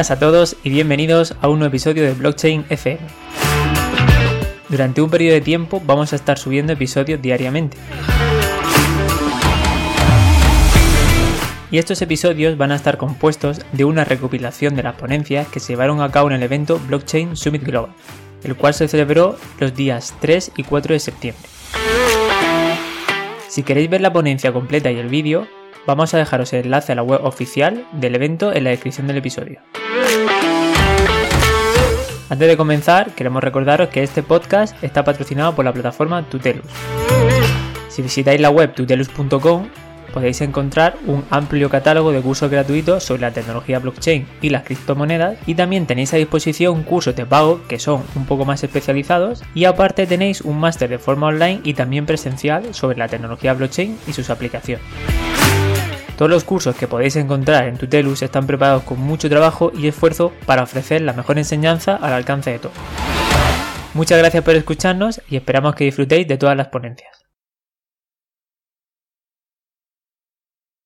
Buenas a todos y bienvenidos a un nuevo episodio de Blockchain FM. Durante un periodo de tiempo vamos a estar subiendo episodios diariamente. Y estos episodios van a estar compuestos de una recopilación de las ponencias que se llevaron a cabo en el evento Blockchain Summit Global, el cual se celebró los días 3 y 4 de septiembre. Si queréis ver la ponencia completa y el vídeo, vamos a dejaros el enlace a la web oficial del evento en la descripción del episodio. Antes de comenzar, queremos recordaros que este podcast está patrocinado por la plataforma Tutelus. Si visitáis la web tutelus.com podéis encontrar un amplio catálogo de cursos gratuitos sobre la tecnología blockchain y las criptomonedas y también tenéis a disposición cursos de pago que son un poco más especializados y aparte tenéis un máster de forma online y también presencial sobre la tecnología blockchain y sus aplicaciones. Todos los cursos que podéis encontrar en Tutelus están preparados con mucho trabajo y esfuerzo para ofrecer la mejor enseñanza al alcance de todos. Muchas gracias por escucharnos y esperamos que disfrutéis de todas las ponencias.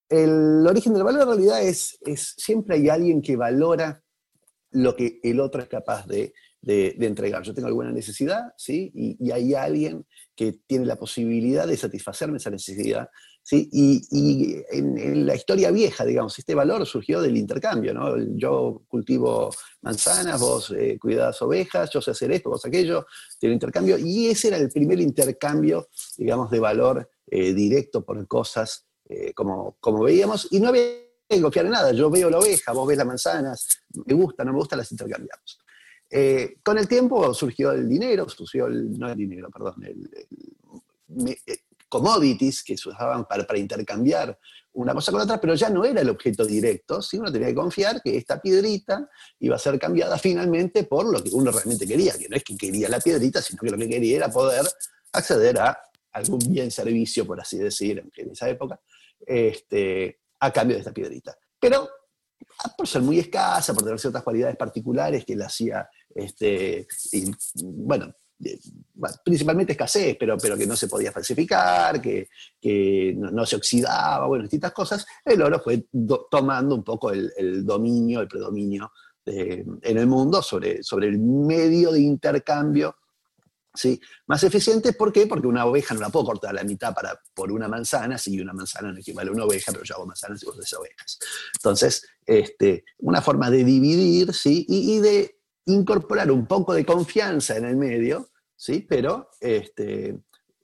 El origen del valor en realidad es, es siempre hay alguien que valora lo que el otro es capaz de, entregar. Yo tengo alguna necesidad, ¿sí? Y, hay alguien que tiene la posibilidad de satisfacerme esa necesidad, ¿sí? Y, en, la historia vieja, digamos, este valor surgió del intercambio, ¿no? Yo cultivo manzanas, vos eh, ovejas, yo sé hacer esto, vos aquello, tiene intercambio, y ese era el primer intercambio, digamos, de valor eh, directo por cosas eh, como, como veíamos, y no había que confiar en nada. Yo veo la oveja, vos ves las manzanas, me gusta, no me gusta, las intercambiamos. Eh, con el tiempo surgió el dinero, surgió el, no el dinero, perdón, el, eh, commodities que se usaban para, para, intercambiar una cosa con otra, pero ya no era el objeto directo, sino uno tenía que confiar que esta piedrita iba a ser cambiada finalmente por lo que uno realmente quería, que no es que quería la piedrita, sino que lo que quería era poder acceder a algún bien servicio, por así decir, en esa época, este, a cambio de esta piedrita. Pero por ser muy escasa, por tener ciertas cualidades particulares que la hacía, este, bueno, principalmente escasez, pero, que no se podía falsificar, que, no, se oxidaba, bueno, distintas cosas, el oro fue tomando un poco el, dominio, el predominio en el mundo sobre el medio de intercambio ¿sí? Más eficiente, ¿por qué? Porque una oveja no la puedo cortar a la mitad para, por una manzana, si una manzana no equivale a una oveja, pero yo hago manzanas y vos haces ovejas. Entonces, este, una forma de dividir, ¿sí? Y, de incorporar un poco de confianza en el medio, ¿sí? Pero este,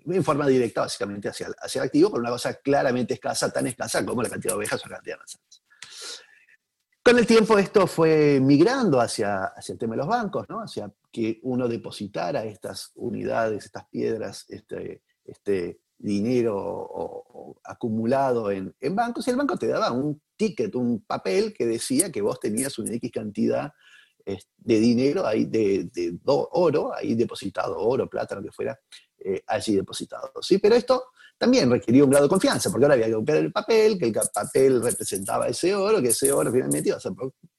en forma directa, básicamente, hacia, hacia el activo, con una cosa claramente escasa, tan escasa como la cantidad de ovejas o la cantidad de manzanas. Con el tiempo esto fue migrando hacia, hacia el tema de los bancos, ¿no? hacia que uno depositara estas unidades, estas piedras, este, este dinero acumulado en, bancos, y el banco te daba un ticket, un papel que decía que vos tenías una X cantidad de dinero ahí, de, oro, ahí depositado, oro, plata, lo que fuera, eh, allí depositado. ¿sí? Pero esto también requería un grado de confianza, porque ahora había que comprar el papel, que el papel representaba ese oro, que ese oro finalmente iba a ser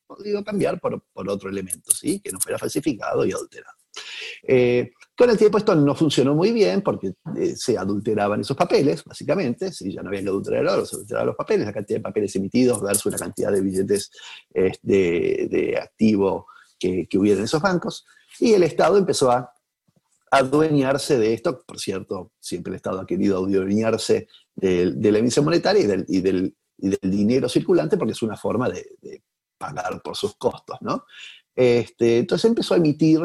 podido cambiar por, otro elemento, ¿sí? que no fuera falsificado y adulterado. Eh, con el tiempo esto no funcionó muy bien porque eh, se adulteraban esos papeles, básicamente, si ya no había que adulterar el oro, se adulteraban los papeles, la cantidad de papeles emitidos versus la cantidad de billetes eh, de, activo que, que hubiera en esos bancos, y el Estado empezó a adueñarse de esto. Por cierto, siempre el Estado ha querido adueñarse de, la emisión monetaria y del, dinero circulante porque es una forma de, pagar por sus costos, ¿no? Este, entonces empezó a emitir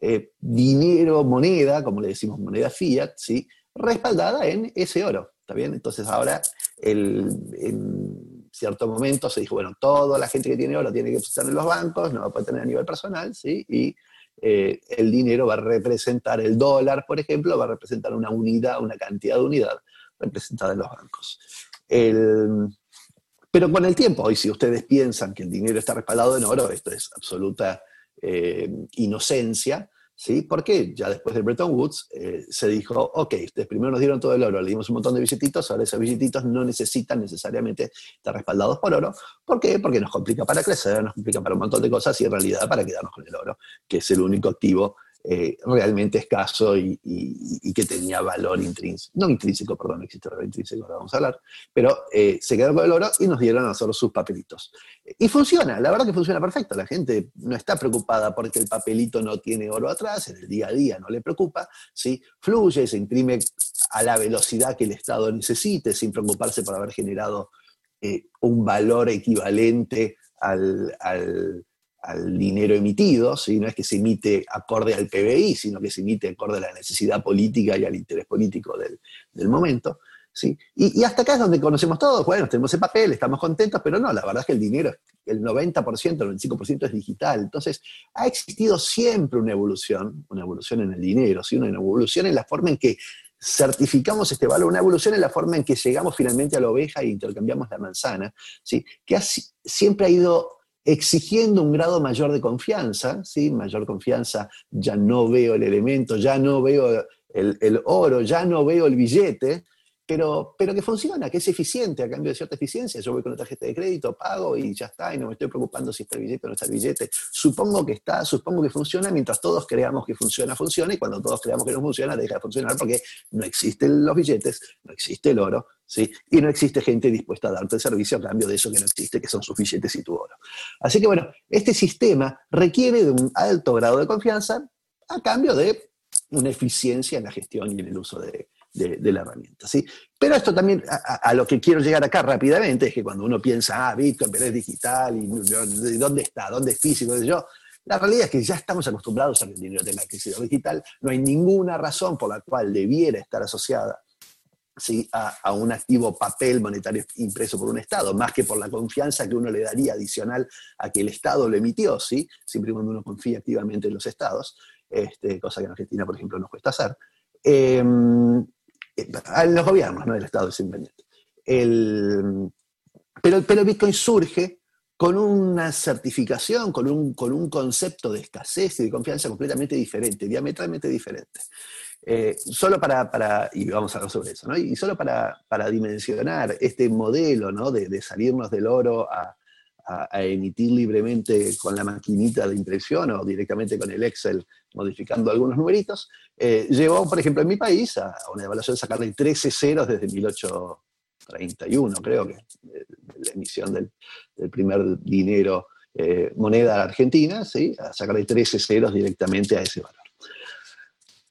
eh, dinero, moneda, como le decimos, moneda fiat, ¿sí? respaldada en ese oro, ¿está? Entonces ahora, en cierto momento se dijo, bueno, toda la gente que tiene oro tiene que estar en los bancos, no lo puede tener a nivel personal, ¿sí? Y eh, el dinero va a representar, el dólar, por ejemplo, va a representar una unidad, una cantidad de unidad representada en los bancos. pero con el tiempo, y si ustedes piensan que el dinero está respaldado en oro, esto es absoluta eh, inocencia, ¿sí? Porque ya después del Bretton Woods eh, se dijo, ok, ustedes primero nos dieron todo el oro, le dimos un montón de billetitos, ahora esos billetitos no necesitan necesariamente estar respaldados por oro. ¿Por qué? Porque nos complica para crecer, nos complica para un montón de cosas y en realidad para quedarnos con el oro, que es el único activo eh, realmente escaso y, que tenía valor intrínseco, no intrínseco, perdón, no existe valor intrínseco, ahora vamos a hablar, pero eh, se quedó con el oro y nos dieron a nosotros sus papelitos. Y funciona, la verdad que funciona perfecto, la gente no está preocupada porque el papelito no tiene oro atrás, en el día a día no le preocupa, ¿sí? fluye, se imprime a la velocidad que el Estado necesite, sin preocuparse por haber generado eh, un valor equivalente al al dinero emitido, ¿sí? no es que se emite acorde al PBI, sino que se emite acorde a la necesidad política y al interés político del, momento. ¿sí? Y, hasta acá es donde conocemos todos, bueno, tenemos el papel, estamos contentos, pero no, la verdad es que el dinero, el 90%, el 95% es digital. Entonces, ha existido siempre una evolución, una evolución en el dinero, ¿sí? una evolución en la forma en que certificamos este valor, una evolución en la forma en que llegamos finalmente a la oveja e intercambiamos la manzana, ¿sí? que siempre ha ido exigiendo un grado mayor de confianza, ¿sí? mayor confianza, ya no veo el elemento, ya no veo el, oro, ya no veo el billete, pero, pero que funciona, que es eficiente a cambio de cierta eficiencia. Yo voy con la tarjeta de crédito, pago y ya está, y no me estoy preocupando si está el billete o no está el billete. Supongo que está, supongo que funciona, mientras todos creamos que funciona, funciona, y cuando todos creamos que no funciona, deja de funcionar porque no existen los billetes, no existe el oro, y no existe gente dispuesta a darte el servicio a cambio de eso que no existe, que son sus billetes y tu oro. Así que bueno, este sistema requiere de un alto grado de confianza a cambio de una eficiencia en la gestión y en el uso de, la herramienta. ¿sí? Pero esto también, a, lo que quiero llegar acá rápidamente, es que cuando uno piensa, ah, Bitcoin, pero es digital, y ¿dónde está? ¿Dónde es físico? Yo, la realidad es que ya estamos acostumbrados a que el dinero tenga que ser digital, no hay ninguna razón por la cual debiera estar asociada a, un activo papel monetario impreso por un Estado, más que por la confianza que uno le daría adicional a que el Estado lo emitió, ¿sí? siempre cuando uno confía activamente en los Estados, este, cosa que en Argentina, por ejemplo, nos cuesta hacer. Em, eh, los gobiernos, no el Estado es independiente. pero, pero Bitcoin surge con una certificación, con un, con un concepto de escasez y de confianza completamente diferente, diametralmente diferente. Eh, solo para, y vamos a hablar sobre eso, ¿no? y solo para, dimensionar este modelo ¿no? de, salirnos del oro a, emitir libremente con la maquinita de impresión o directamente con el Excel modificando algunos numeritos, eh, llevó, por ejemplo, en mi país a, una evaluación de sacarle 13 ceros desde 1831, creo que, la emisión del, primer dinero, eh, moneda argentina, a sacarle 13 ceros directamente a ese valor.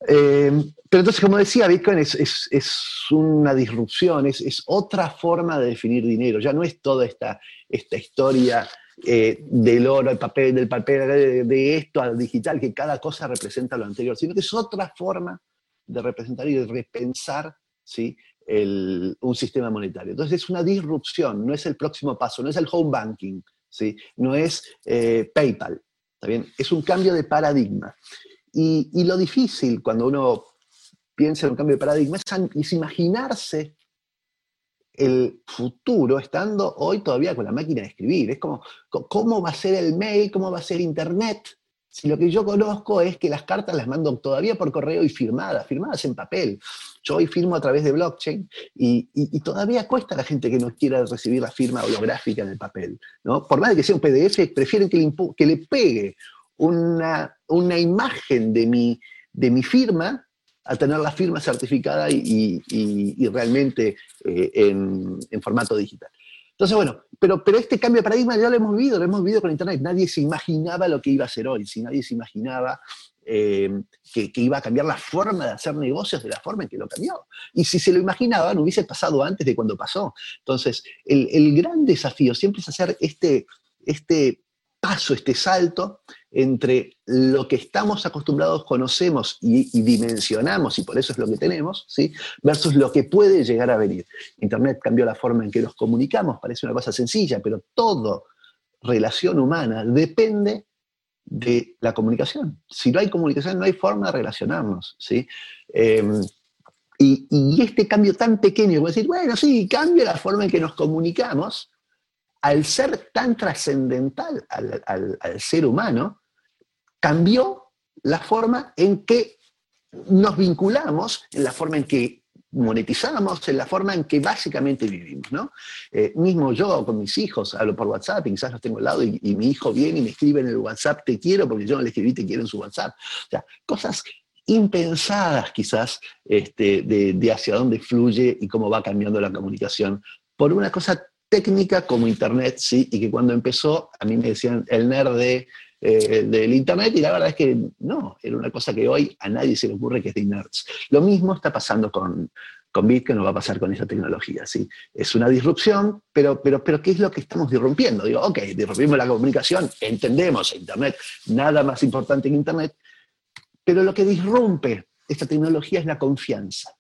Eh, pero entonces, como decía, Bitcoin es, una disrupción, es, otra forma de definir dinero. Ya no es toda esta, esta historia eh, del oro, el papel, del papel, de, esto al digital, que cada cosa representa lo anterior, sino que es otra forma de representar y de repensar ¿sí? un sistema monetario. Entonces es una disrupción, no es el próximo paso, no es el home banking, ¿sí? no es eh, PayPal, ¿está bien? es un cambio de paradigma. Y, lo difícil cuando uno piensa en un cambio de paradigma es, imaginarse el futuro estando hoy todavía con la máquina de escribir. Es como, ¿cómo va a ser el mail? ¿Cómo va a ser Internet? Si lo que yo conozco es que las cartas las mando todavía por correo y firmadas, firmadas en papel. Yo hoy firmo a través de blockchain y, todavía cuesta a la gente que no quiera recibir la firma holográfica en el papel. ¿no? Por más de que sea un PDF, prefieren que le, que le pegue una, una imagen de mi, de mi firma a tener la firma certificada y, y, realmente eh, en, formato digital. Entonces, bueno, pero, pero este cambio de paradigma ya lo hemos vivido, lo hemos vivido con Internet. Nadie se imaginaba lo que iba a ser hoy, si nadie se imaginaba eh, que, que, iba a cambiar la forma de hacer negocios de la forma en que lo cambió. Y si se lo imaginaban, hubiese pasado antes de cuando pasó. Entonces, el, el gran desafío siempre es hacer este, este paso, este salto entre lo que estamos acostumbrados, conocemos y, dimensionamos, y por eso es lo que tenemos, ¿sí? versus lo que puede llegar a venir. Internet cambió la forma en que nos comunicamos, parece una cosa sencilla, pero toda relación humana depende de la comunicación. Si no hay comunicación, no hay forma de relacionarnos. ¿sí? Em, y, este cambio tan pequeño, como decir, bueno, sí, cambia la forma en que nos comunicamos, al ser tan trascendental al, ser humano, cambió la forma en que nos vinculamos, en la forma en que monetizamos en la forma en que básicamente vivimos, ¿no? Eh, mismo yo con mis hijos hablo por WhatsApp y quizás los tengo al lado y, mi hijo viene y me escribe en el WhatsApp te quiero porque yo no le escribí te quiero en su WhatsApp. O sea, cosas impensadas quizás este, de, de hacia dónde fluye y cómo va cambiando la comunicación por una cosa técnica como Internet, ¿sí? Y que cuando empezó, a mí me decían el nerd de, eh, del Internet, y la verdad es que no, era una cosa que hoy a nadie se le ocurre que es de nerds. Lo mismo está pasando con, con Bitcoin, no va a pasar con esa tecnología, ¿sí? Es una disrupción, pero, pero, pero ¿qué es lo que estamos disrumpiendo? Digo, ok, disrumpimos la comunicación, entendemos Internet, nada más importante que Internet, pero lo que disrumpe esta tecnología es la confianza,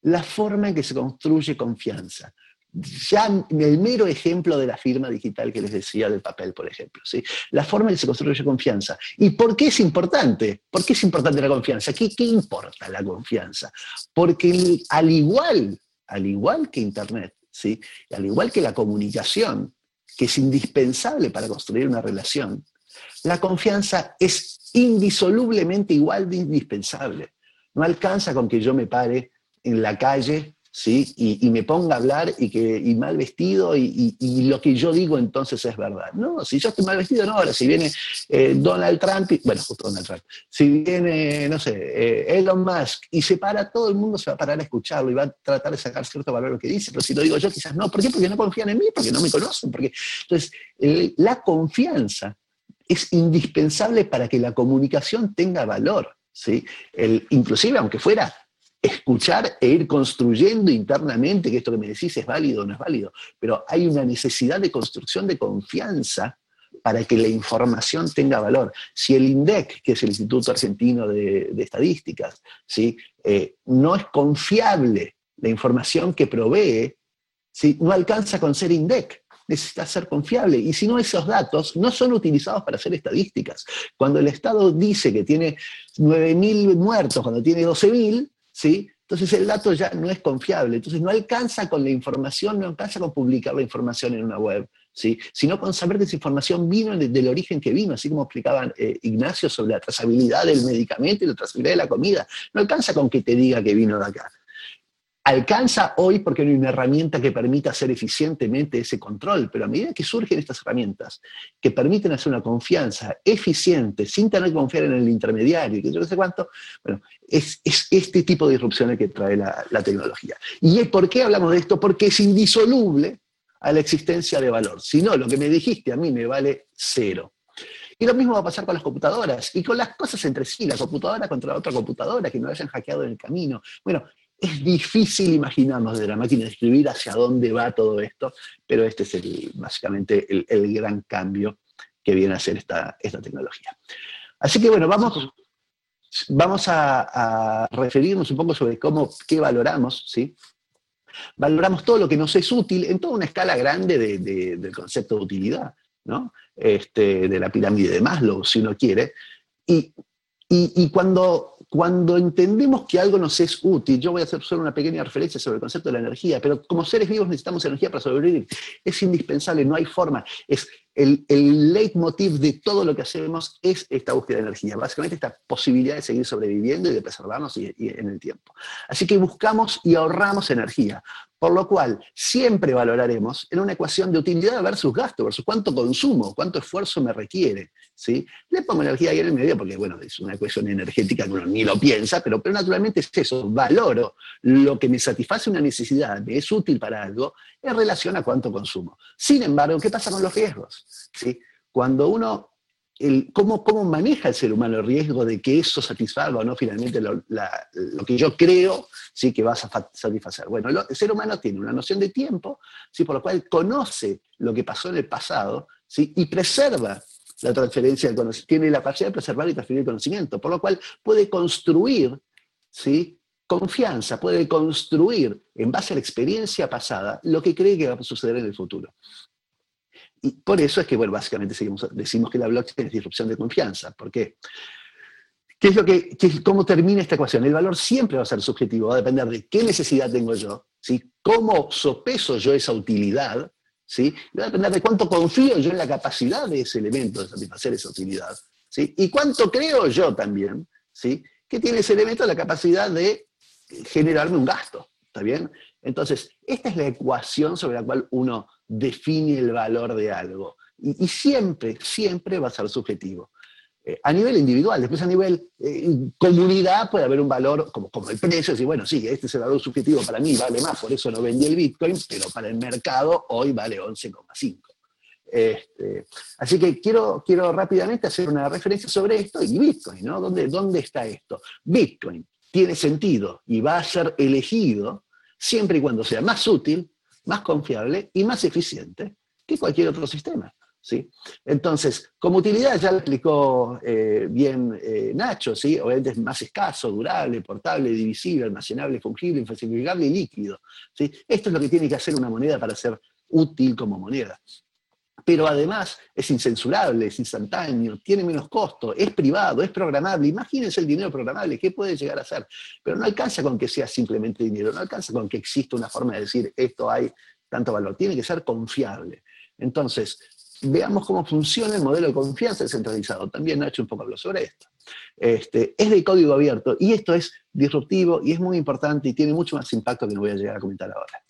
la forma en que se construye confianza ya el mero ejemplo de la firma digital que les decía del papel, por ejemplo. ¿sí? La forma en que se construye confianza. ¿Y por qué es importante? ¿Por qué es importante la confianza? ¿Qué, qué importa la confianza? Porque al igual, al igual que Internet, ¿sí? al igual que la comunicación, que es indispensable para construir una relación, la confianza es indisolublemente igual de indispensable. No alcanza con que yo me pare en la calle Y, me ponga a hablar y, que, y mal vestido y, lo que yo digo entonces es verdad. No, si yo estoy mal vestido, no. Ahora, si viene eh, Donald Trump, bueno, justo Donald Trump, si viene, no sé, eh, Elon Musk y se para, todo el mundo se va a parar a escucharlo y va a tratar de sacar cierto valor a lo que dice, pero si lo digo yo, quizás no. ¿Por qué? Porque no confían en mí, porque no me conocen. Porque... Entonces, la confianza es indispensable para que la comunicación tenga valor. ¿sí? El, inclusive, aunque fuera escuchar e ir construyendo internamente que esto que me decís es válido o no es válido, pero hay una necesidad de construcción de confianza para que la información tenga valor. Si el INDEC, que es el Instituto Argentino de, Estadísticas, ¿sí? Eh, no es confiable la información que provee, ¿sí? no alcanza con ser INDEC necesita ser confiable. Y si no, esos datos no son utilizados para hacer estadísticas. Cuando el Estado dice que tiene 9.000 muertos, cuando tiene 12.000, ¿sí? Entonces el dato ya no es confiable, entonces no alcanza con la información, no alcanza con publicar la información en una web, ¿sí? sino con saber que esa información vino del origen que vino, así como explicaba eh, Ignacio sobre la trazabilidad del medicamento y la trazabilidad de la comida. No alcanza con que te diga que vino de acá alcanza hoy porque no hay una herramienta que permita hacer eficientemente ese control, pero a medida que surgen estas herramientas que permiten hacer una confianza eficiente, sin tener que confiar en el intermediario, que yo no sé cuánto, bueno, es, este tipo de disrupciones que trae la, tecnología. ¿Y por qué hablamos de esto? Porque es indisoluble a la existencia de valor. Si no, lo que me dijiste a mí me vale cero. Y lo mismo va a pasar con las computadoras y con las cosas entre sí, la computadora contra la otra computadora que no hayan hackeado en el camino. Bueno, es difícil imaginarnos de la máquina de escribir hacia dónde va todo esto, pero este es el, básicamente el, gran cambio que viene a ser esta, esta tecnología. Así que bueno, vamos, vamos a, referirnos un poco sobre cómo, qué valoramos, ¿sí? Valoramos todo lo que nos es útil en toda una escala grande del concepto de utilidad, ¿no? Este, de la pirámide de Maslow, si uno quiere. Y, y cuando cuando entendemos que algo nos es útil, yo voy a hacer solo una pequeña referencia sobre el concepto de la energía, pero como seres vivos necesitamos energía para sobrevivir. Es indispensable, no hay forma. Es el, el leitmotiv de todo lo que hacemos es esta búsqueda de energía, básicamente esta posibilidad de seguir sobreviviendo y de preservarnos en el tiempo. Así que buscamos y ahorramos energía. Por lo cual, siempre valoraremos en una ecuación de utilidad versus gasto, versus cuánto consumo, cuánto esfuerzo me requiere. ¿sí? Le pongo energía ahí en el medio porque, bueno, es una ecuación energética que uno ni lo piensa, pero, pero naturalmente es eso, valoro lo que me satisface una necesidad, me es útil para algo, en relación a cuánto consumo. Sin embargo, ¿qué pasa con los riesgos? ¿Sí? Cuando uno cómo, cómo, maneja el ser humano el riesgo de que eso satisfaga o no finalmente lo, que yo creo ¿sí? que vas a satisfacer. Bueno, el ser humano tiene una noción de tiempo, ¿sí? por lo cual conoce lo que pasó en el pasado ¿sí? y preserva la transferencia del conocimiento, tiene la capacidad de preservar y transferir el conocimiento, por lo cual puede construir ¿sí? confianza, puede construir en base a la experiencia pasada lo que cree que va a suceder en el futuro. Y por eso es que, bueno, básicamente decimos que la blockchain es disrupción de confianza. ¿Por qué? ¿Qué es lo que, ¿Cómo termina esta ecuación? El valor siempre va a ser subjetivo, va a depender de qué necesidad tengo yo, ¿sí? cómo sopeso yo esa utilidad, ¿sí? va a depender de cuánto confío yo en la capacidad de ese elemento de satisfacer esa utilidad, ¿sí? y cuánto creo yo también ¿sí? que tiene ese elemento la capacidad de generarme un gasto, ¿está bien? Entonces, esta es la ecuación sobre la cual uno define el valor de algo. Y, siempre, siempre va a ser subjetivo. Eh, a nivel individual, después a nivel eh, comunidad puede haber un valor como, como el precio, decir, bueno, sí, este es el valor subjetivo para mí, vale más, por eso no vendí el Bitcoin, pero para el mercado hoy vale 11,5. Este, así que quiero, quiero rápidamente hacer una referencia sobre esto y Bitcoin, ¿no? ¿Dónde, ¿Dónde está esto? Bitcoin tiene sentido y va a ser elegido siempre y cuando sea más útil, más confiable y más eficiente que cualquier otro sistema. ¿sí? Entonces, como utilidad ya lo explicó eh, bien eh, Nacho, ¿sí? obviamente es más escaso, durable, portable, divisible, almacenable, fungible, infalsificable y líquido. ¿sí? Esto es lo que tiene que hacer una moneda para ser útil como moneda pero además es incensurable, es instantáneo, tiene menos costo, es privado, es programable. Imagínense el dinero programable, ¿qué puede llegar a ser? Pero no alcanza con que sea simplemente dinero, no alcanza con que exista una forma de decir esto hay tanto valor, tiene que ser confiable. Entonces, veamos cómo funciona el modelo de confianza descentralizado. También Nacho un poco habló sobre esto. Este, es de código abierto y esto es disruptivo y es muy importante y tiene mucho más impacto que no voy a llegar a comentar ahora.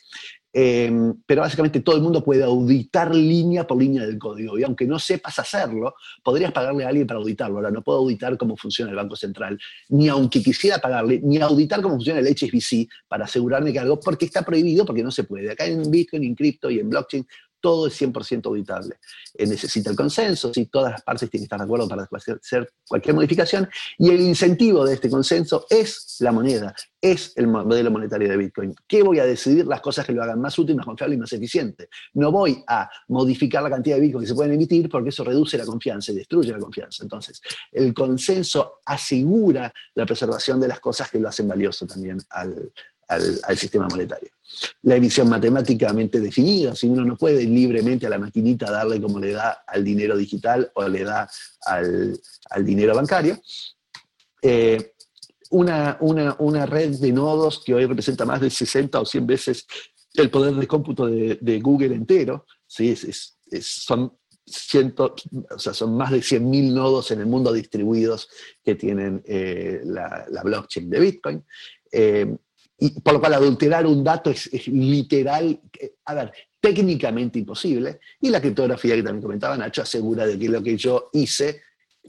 Em, pero básicamente todo el mundo puede auditar línea por línea del código. Y aunque no sepas hacerlo, podrías pagarle a alguien para auditarlo. Ahora, no puedo auditar cómo funciona el Banco Central, ni aunque quisiera pagarle, ni auditar cómo funciona el HSBC para asegurarme que algo, porque está prohibido, porque no se puede. Acá en Bitcoin, en cripto y en blockchain todo es 100% auditable. Eh, necesita el consenso, si todas las partes tienen que estar de acuerdo para hacer cualquier modificación, y el incentivo de este consenso es la moneda, es el modelo monetario de Bitcoin. ¿Qué voy a decidir? Las cosas que lo hagan más útil, más confiable y más eficiente. No voy a modificar la cantidad de Bitcoin que se pueden emitir porque eso reduce la confianza y destruye la confianza. Entonces, el consenso asegura la preservación de las cosas que lo hacen valioso también al, al, sistema monetario. La emisión matemáticamente definida, si uno no puede libremente a la maquinita darle como le da al dinero digital o le da al, dinero bancario. Eh, una, una, red de nodos que hoy representa más de 60 o 100 veces el poder de cómputo de, Google entero, ¿sí? es, son, o sea, son más de 100.000 nodos en el mundo distribuidos que tienen eh, la, blockchain de Bitcoin. Eh, por lo cual adulterar un dato es, literal, a ver, técnicamente imposible, y la criptografía que también comentaba Nacho asegura de que lo que yo hice,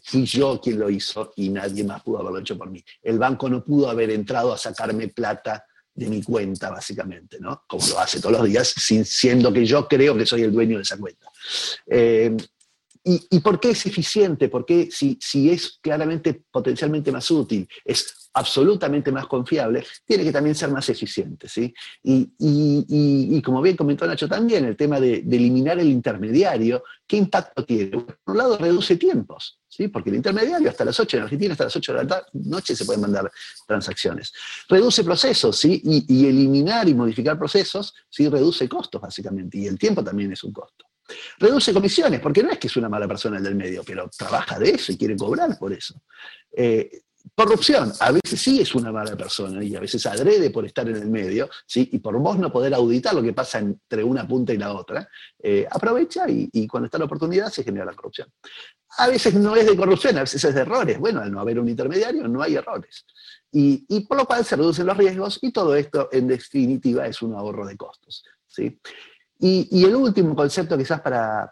fui yo quien lo hizo y nadie más pudo haberlo hecho por mí. El banco no pudo haber entrado a sacarme plata de mi cuenta, básicamente, ¿no? Como lo hace todos los días, siendo que yo creo que soy el dueño de esa cuenta. Eh, ¿Y, por qué es eficiente? Porque si, si es claramente potencialmente más útil, es absolutamente más confiable, tiene que también ser más eficiente. ¿sí? Y, como bien comentó Nacho también, el tema de, eliminar el intermediario, ¿qué impacto tiene? Por un lado, reduce tiempos, ¿sí? porque el intermediario hasta las 8 en Argentina, hasta las 8 de la noche se pueden mandar transacciones. Reduce procesos, ¿sí? y, eliminar y modificar procesos, ¿sí? reduce costos, básicamente, y el tiempo también es un costo. Reduce comisiones, porque no es que es una mala persona el del medio, pero trabaja de eso y quiere cobrar por eso. Eh, corrupción, a veces sí es una mala persona y a veces adrede por estar en el medio, ¿sí? y por vos no poder auditar lo que pasa entre una punta y la otra, eh, aprovecha y, cuando está la oportunidad se genera la corrupción. A veces no es de corrupción, a veces es de errores. Bueno, al no haber un intermediario no hay errores. Y, y por lo cual se reducen los riesgos y todo esto en definitiva es un ahorro de costos. ¿sí? Y, el último concepto quizás para,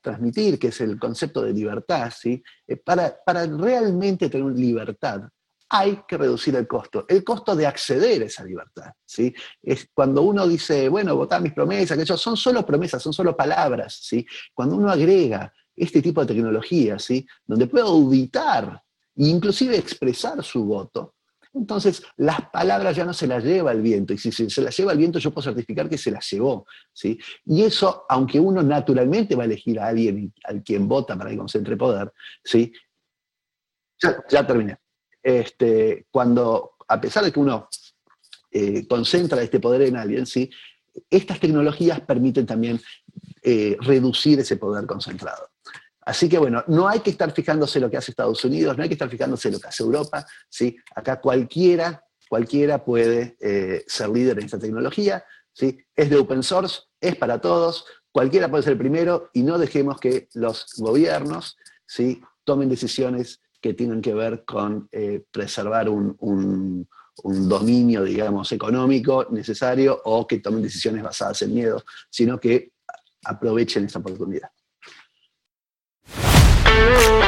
transmitir, que es el concepto de libertad, ¿sí? Eh, para, para realmente tener libertad hay que reducir el costo, el costo de acceder a esa libertad. ¿sí? Es cuando uno dice, bueno, votar mis promesas, que eso son solo promesas, son solo palabras. ¿sí? Cuando uno agrega este tipo de tecnología, ¿sí? donde puede auditar e inclusive expresar su voto, entonces, las palabras ya no se las lleva el viento, y si se las lleva el viento, yo puedo certificar que se las llevó. ¿sí? Y eso, aunque uno naturalmente va a elegir a alguien al quien vota para que concentre poder, ¿sí? ya, terminé. Este, cuando, a pesar de que uno eh, concentra este poder en alguien, ¿sí? estas tecnologías permiten también eh, reducir ese poder concentrado. Así que bueno, no hay que estar fijándose lo que hace Estados Unidos, no hay que estar fijándose lo que hace Europa, ¿sí? Acá cualquiera, cualquiera puede eh, ser líder en esta tecnología, ¿sí? Es de open source, es para todos, cualquiera puede ser el primero y no dejemos que los gobiernos, ¿sí? Tomen decisiones que tengan que ver con eh, preservar un, un dominio, digamos, económico necesario o que tomen decisiones basadas en miedo, sino que aprovechen esa oportunidad. Música